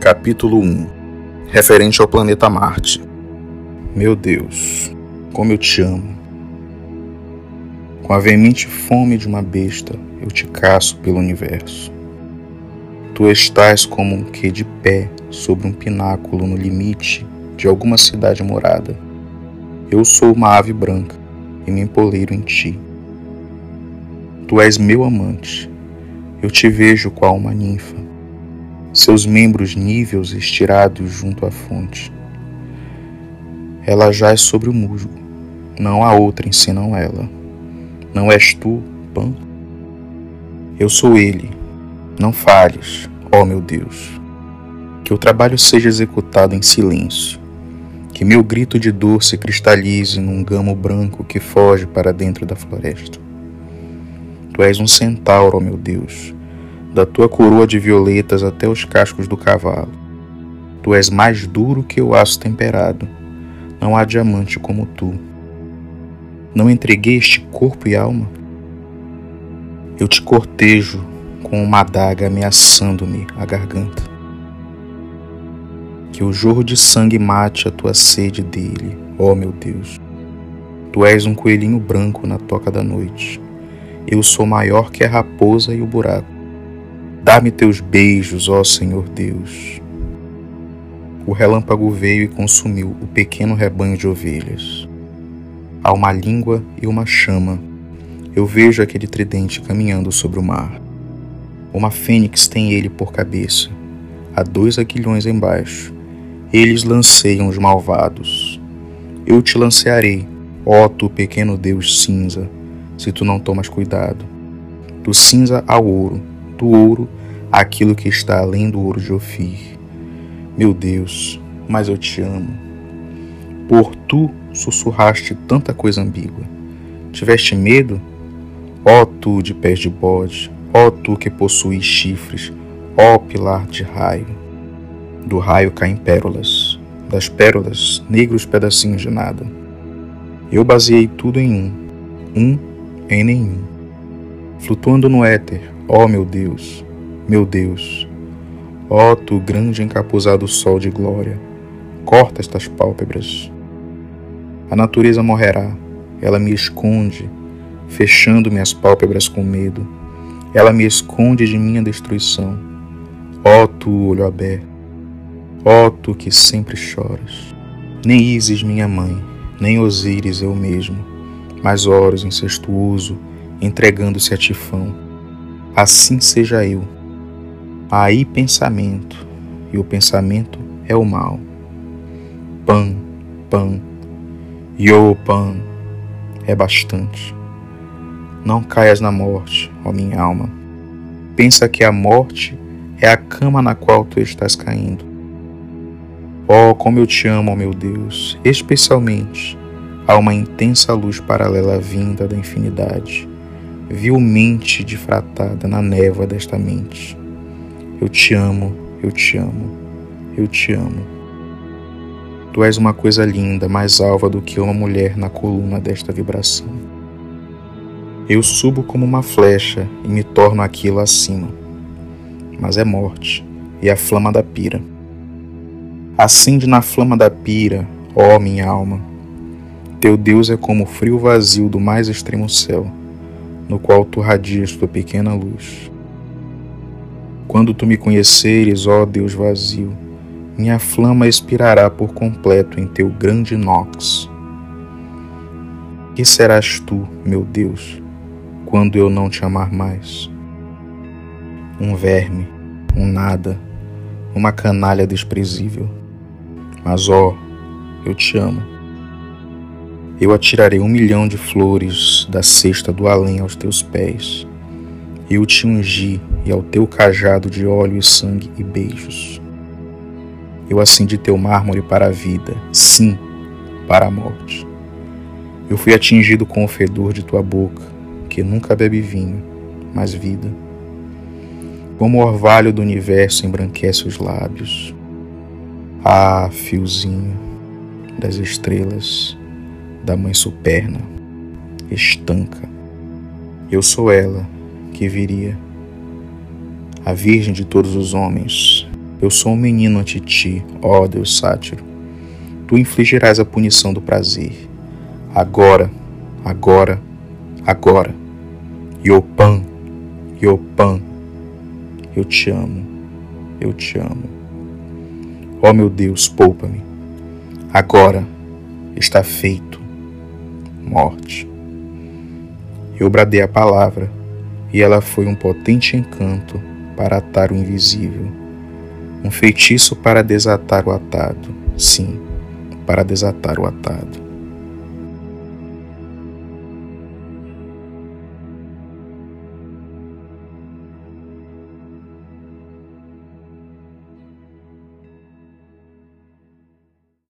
Capítulo 1 Referente ao planeta Marte. Meu Deus, como eu te amo. Com a veemente fome de uma besta, eu te caço pelo universo. Tu estás como um que de pé sobre um pináculo no limite de alguma cidade morada. Eu sou uma ave branca e me empoleiro em ti. Tu és meu amante. Eu te vejo qual uma ninfa seus membros níveos estirados junto à fonte. Ela jaz sobre o musgo, não há outra senão ela. Não és tu, Pan? Eu sou ele. Não falhes, ó meu Deus. Que o trabalho seja executado em silêncio. Que meu grito de dor se cristalize num gamo branco que foge para dentro da floresta. Tu és um centauro, ó meu Deus, da tua coroa de violetas até os cascos do cavalo. Tu és mais duro que o aço temperado. Não há diamante como tu. Não entreguei este corpo e alma? Eu te cortejo com uma adaga ameaçando-me a garganta. Que o jorro de sangue mate a tua sede dele, ó meu Deus. Tu és um coelhinho branco na toca da noite. Eu sou maior que a raposa e o buraco. Dá-me teus beijos, ó Senhor Deus. O relâmpago veio e consumiu o pequeno rebanho de ovelhas. Há uma língua e uma chama. Eu vejo aquele tridente caminhando sobre o mar. Uma fênix tem ele por cabeça. Há dois aguilhões embaixo. Eles lanceiam os malvados. Eu te lancearei, ó tu pequeno Deus cinza, se tu não tomas cuidado. Do cinza ao ouro, do ouro aquilo que está além do ouro de Ofir. Meu Deus, mas eu te amo. Por tu sussurraste tanta coisa ambígua. Tiveste medo? Ó tu de pés de bode, ó tu que possuis chifres, ó pilar de raio. Do raio caem pérolas, das pérolas, negros pedacinhos de nada. Eu baseei tudo em um, um em nenhum. Flutuando no éter, ó meu Deus, meu Deus, ó tu grande encapuzado sol de glória, corta estas pálpebras. A natureza morrerá, ela me esconde, fechando minhas pálpebras com medo. Ela me esconde de minha destruição. Ó tu, olho aberto, ó tu que sempre choras. Nem Isis, minha mãe, nem Osíris eu mesmo, mas Horus incestuoso, entregando-se a Tifão. Assim seja eu, aí pensamento, e o pensamento é o mal. Pan, pan, yo pan, é bastante. Não caias na morte, ó minha alma. Pensa que a morte é a cama na qual tu estás caindo. Oh, como eu te amo, ó meu Deus, especialmente há uma intensa luz paralela vinda da infinidade, vilmente difratada na névoa desta mente eu te amo, eu te amo, eu te amo. Tu és uma coisa linda, mais alva do que uma mulher na coluna desta vibração. Eu subo como uma flecha e me torno aquilo acima. Mas é morte e a flama da pira. Acende na flama da pira, ó minha alma. Teu Deus é como o frio vazio do mais extremo céu, no qual tu radias tua pequena luz. Quando tu me conheceres, ó Deus vazio, minha flama expirará por completo em teu grande nox. Que serás tu, meu Deus, quando eu não te amar mais? Um verme, um nada, uma canalha desprezível. Mas, ó, eu te amo. Eu atirarei um milhão de flores da cesta do além aos teus pés eu te ungi e ao teu cajado de óleo e sangue e beijos. Eu acendi teu mármore para a vida, sim, para a morte. Eu fui atingido com o fedor de tua boca, que nunca bebe vinho, mas vida. Como o orvalho do universo embranquece os lábios. Ah, fiozinho das estrelas, da mãe superna, estanca. Eu sou ela, que viria, a Virgem de todos os homens, Eu sou um menino ante ti, ó Deus sátiro. Tu infligirás a punição do prazer. Agora, agora, agora. Yopan, Yopan, eu te amo, eu te amo. Ó meu Deus, poupa-me. Agora está feito. Morte. Eu bradei a palavra e ela foi um potente encanto para atar o invisível, um feitiço para desatar o atado, sim, para desatar o atado.